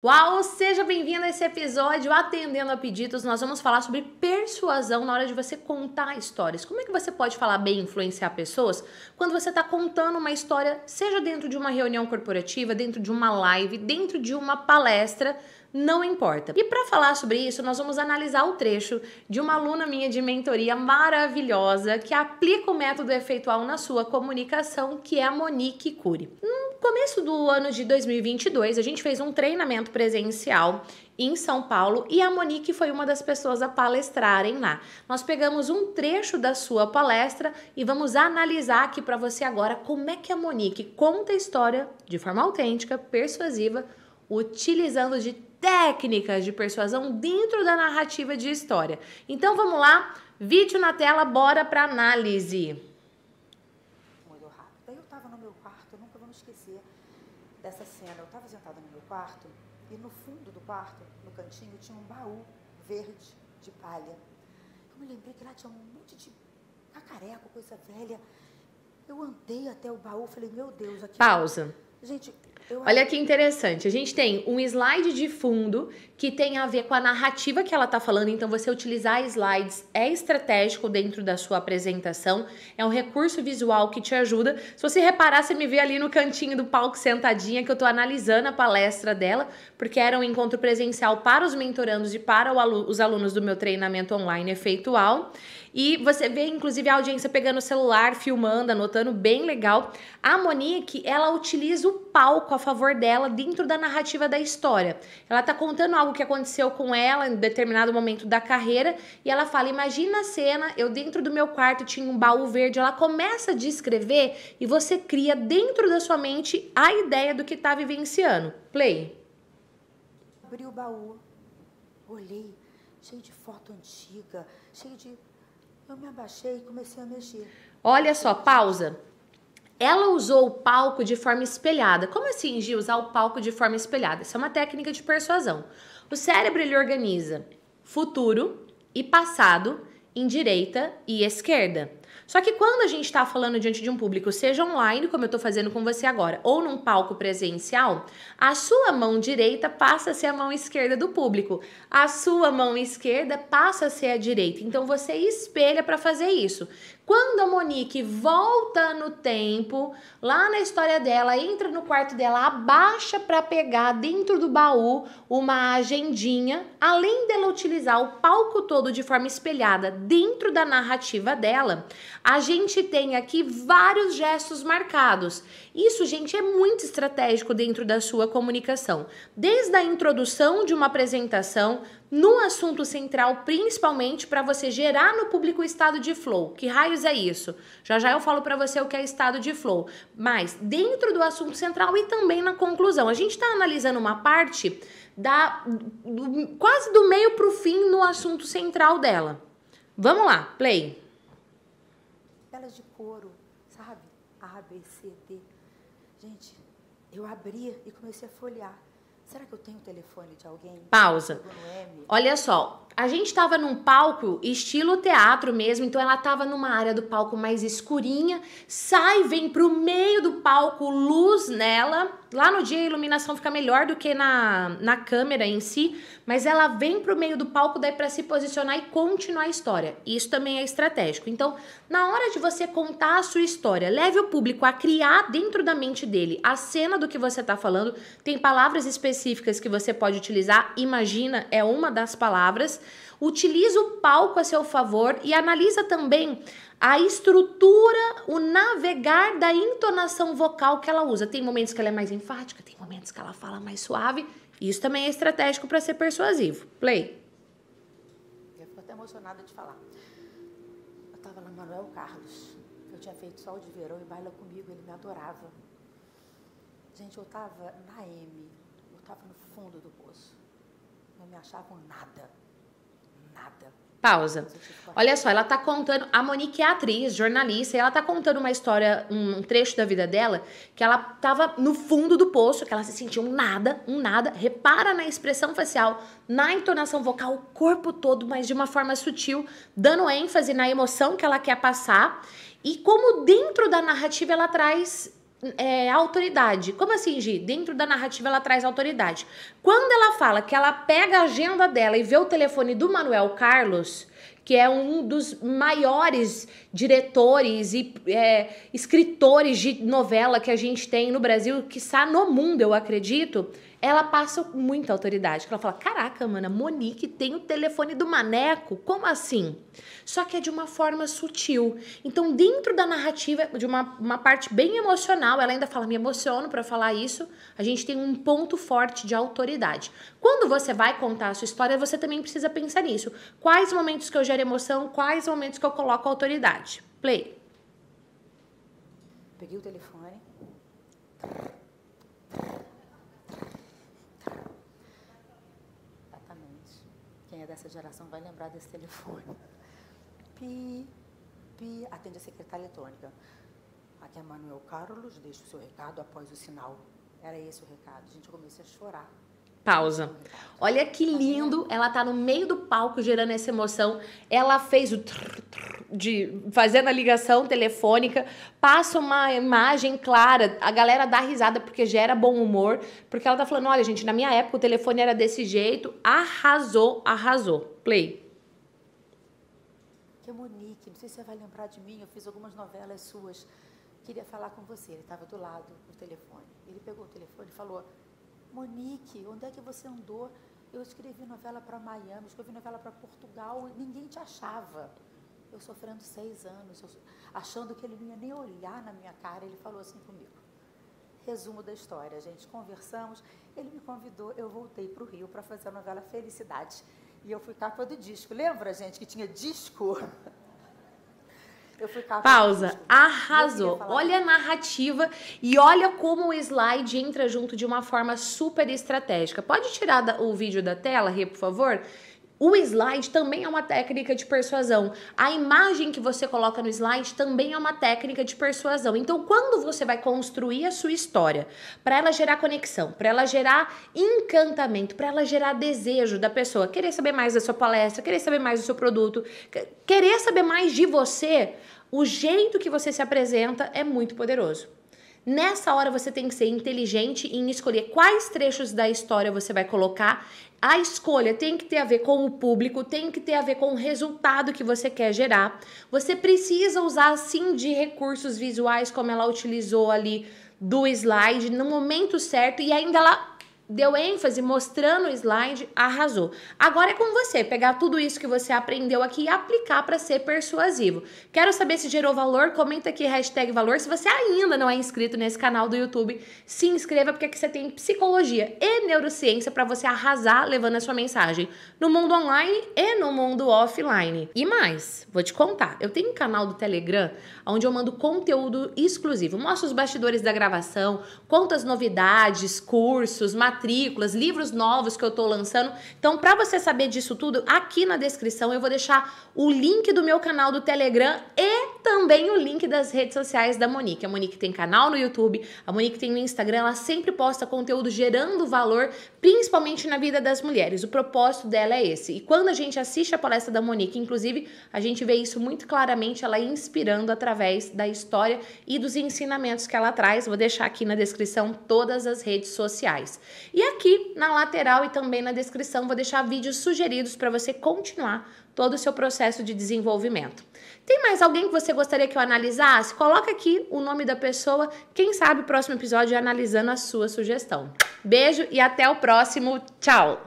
Uau, seja bem-vindo a esse episódio Atendendo a Pedidos. Nós vamos falar sobre persuasão na hora de você contar histórias. Como é que você pode falar bem e influenciar pessoas quando você está contando uma história, seja dentro de uma reunião corporativa, dentro de uma live, dentro de uma palestra, não importa. E para falar sobre isso, nós vamos analisar o trecho de uma aluna minha de mentoria maravilhosa que aplica o método efeitual na sua comunicação, que é a Monique Cury. No começo do ano de 2022, a gente fez um treinamento presencial em São Paulo e a Monique foi uma das pessoas a palestrarem lá. Nós pegamos um trecho da sua palestra e vamos analisar aqui para você agora como é que a Monique conta a história de forma autêntica, persuasiva, utilizando de técnicas de persuasão dentro da narrativa de história. Então vamos lá, vídeo na tela, bora para análise. Muito rápido. Daí eu estava no meu quarto, eu nunca vou me esquecer dessa cena. Eu estava sentada no meu quarto e no fundo do quarto, no cantinho, tinha um baú verde de palha. Eu me lembrei que lá tinha um monte de cacareco, coisa velha. Eu andei até o baú, falei, meu Deus, aqui. Pausa. Gente, Olha que interessante. A gente tem um slide de fundo que tem a ver com a narrativa que ela está falando. Então, você utilizar slides é estratégico dentro da sua apresentação. É um recurso visual que te ajuda. Se você reparar, você me vê ali no cantinho do palco sentadinha que eu estou analisando a palestra dela, porque era um encontro presencial para os mentorandos e para os alunos do meu treinamento online efeitual. E você vê, inclusive, a audiência pegando o celular, filmando, anotando, bem legal. A Monique, ela utiliza o palco a favor dela dentro da narrativa da história. Ela tá contando algo que aconteceu com ela em determinado momento da carreira e ela fala: Imagina a cena, eu dentro do meu quarto tinha um baú verde. Ela começa a descrever e você cria dentro da sua mente a ideia do que tá vivenciando. Play. Abri o baú, olhei, cheio de foto antiga, cheio de eu me abaixei e comecei a mexer. Olha só, pausa. Ela usou o palco de forma espelhada. Como assim, Gil, usar o palco de forma espelhada? Isso é uma técnica de persuasão. O cérebro ele organiza futuro e passado em direita e esquerda. Só que quando a gente está falando diante de um público, seja online, como eu estou fazendo com você agora, ou num palco presencial, a sua mão direita passa a ser a mão esquerda do público, a sua mão esquerda passa a ser a direita. Então você espelha para fazer isso. Quando a Monique volta no tempo, lá na história dela, entra no quarto dela, abaixa para pegar dentro do baú uma agendinha, além dela utilizar o palco todo de forma espelhada dentro da narrativa dela, a gente tem aqui vários gestos marcados. Isso, gente, é muito estratégico dentro da sua comunicação. Desde a introdução de uma apresentação, no assunto central, principalmente para você gerar no público o estado de flow. Que raios é isso? Já já eu falo para você o que é estado de flow. Mas dentro do assunto central e também na conclusão, a gente está analisando uma parte da do, quase do meio para o fim no assunto central dela. Vamos lá, play. Elas de couro, sabe? A, B, C, D. Gente, eu abri e comecei a folhear. Será que eu tenho o telefone de alguém? Pausa. Olha só, a gente estava num palco estilo teatro mesmo, então ela estava numa área do palco mais escurinha, sai, vem pro meio do palco, luz nela. Lá no dia a iluminação fica melhor do que na, na câmera em si, mas ela vem pro meio do palco daí para se posicionar e continuar a história. Isso também é estratégico. Então, na hora de você contar a sua história, leve o público a criar dentro da mente dele a cena do que você está falando. Tem palavras específicas que você pode utilizar. Imagina é uma das palavras. Utiliza o palco a seu favor e analisa também a estrutura, o navegar da entonação vocal que ela usa. Tem momentos que ela é mais enfática, tem momentos que ela fala mais suave. Isso também é estratégico para ser persuasivo. Play. Eu fico até emocionada de falar. Eu estava lá, Manuel Carlos. Eu tinha feito sol de verão e baila comigo, ele me adorava. Gente, eu estava na M, estava no fundo do poço. Não me achavam nada nada. Pausa. Olha só, ela tá contando. A Monique é atriz, jornalista, e ela tá contando uma história, um trecho da vida dela, que ela tava no fundo do poço, que ela se sentia um nada, um nada. Repara na expressão facial, na entonação vocal, o corpo todo, mas de uma forma sutil, dando ênfase na emoção que ela quer passar. E como dentro da narrativa ela traz é, autoridade. Como assim, Gi? Dentro da narrativa ela traz autoridade. Quando ela fala que ela pega a agenda dela e vê o telefone do Manuel Carlos, que é um dos maiores diretores e é, escritores de novela que a gente tem no Brasil, que está no mundo, eu acredito ela passa muita autoridade. Ela fala: Caraca, mano, a Monique tem o telefone do Maneco. Como assim? Só que é de uma forma sutil. Então, dentro da narrativa, de uma, uma parte bem emocional, ela ainda fala: Me emociono para falar isso. A gente tem um ponto forte de autoridade. Quando você vai contar a sua história, você também precisa pensar nisso. Quais momentos que eu gero emoção, quais momentos que eu coloco autoridade? Play. Peguei o telefone dessa geração vai lembrar desse telefone. Pi, pi, atende a secretária eletrônica. Aqui é Manuel Carlos, deixa o seu recado após o sinal. Era esse o recado. A gente começou a chorar. Pausa. Olha que lindo, ela tá no meio do palco gerando essa emoção. Ela fez o trrr, trrr, de fazendo a ligação telefônica, passa uma imagem clara, a galera dá risada porque gera bom humor, porque ela tá falando, olha, gente, na minha época o telefone era desse jeito, arrasou, arrasou. Play. Que é Monique, não sei se você vai lembrar de mim, eu fiz algumas novelas suas. Queria falar com você, ele estava do lado do telefone. Ele pegou o telefone e falou: Monique, onde é que você andou? Eu escrevi novela para Miami, escrevi novela para Portugal, ninguém te achava. Eu sofrendo seis anos, achando que ele não ia nem olhar na minha cara, ele falou assim comigo. Resumo da história, gente. Conversamos, ele me convidou, eu voltei para o Rio para fazer a novela Felicidade. E eu fui capa do disco. Lembra, gente, que tinha disco? Pausa. Arrasou. Olha a narrativa e olha como o slide entra junto de uma forma super estratégica. Pode tirar o vídeo da tela, Rê, por favor? O slide também é uma técnica de persuasão. A imagem que você coloca no slide também é uma técnica de persuasão. Então, quando você vai construir a sua história, para ela gerar conexão, para ela gerar encantamento, para ela gerar desejo da pessoa, querer saber mais da sua palestra, querer saber mais do seu produto, querer saber mais de você, o jeito que você se apresenta é muito poderoso. Nessa hora você tem que ser inteligente em escolher quais trechos da história você vai colocar. A escolha tem que ter a ver com o público, tem que ter a ver com o resultado que você quer gerar. Você precisa usar sim de recursos visuais como ela utilizou ali do slide no momento certo e ainda ela deu ênfase mostrando o slide, arrasou. Agora é com você, pegar tudo isso que você aprendeu aqui e aplicar para ser persuasivo. Quero saber se gerou valor, comenta aqui hashtag valor. Se você ainda não é inscrito nesse canal do YouTube, se inscreva, porque aqui você tem psicologia e neurociência para você arrasar levando a sua mensagem no mundo online e no mundo offline. E mais, vou te contar, eu tenho um canal do Telegram onde eu mando conteúdo exclusivo, mostro os bastidores da gravação, conto as novidades, cursos, matérias matrículas, livros novos que eu estou lançando. Então, para você saber disso tudo, aqui na descrição eu vou deixar o link do meu canal do Telegram e também o link das redes sociais da Monique. A Monique tem canal no YouTube, a Monique tem no Instagram, ela sempre posta conteúdo gerando valor, principalmente na vida das mulheres. O propósito dela é esse. E quando a gente assiste a palestra da Monique, inclusive, a gente vê isso muito claramente, ela inspirando através da história e dos ensinamentos que ela traz. Vou deixar aqui na descrição todas as redes sociais. E aqui na lateral e também na descrição vou deixar vídeos sugeridos para você continuar todo o seu processo de desenvolvimento. Tem mais alguém que você gostaria que eu analisasse? Coloca aqui o nome da pessoa. Quem sabe o próximo episódio é analisando a sua sugestão. Beijo e até o próximo. Tchau!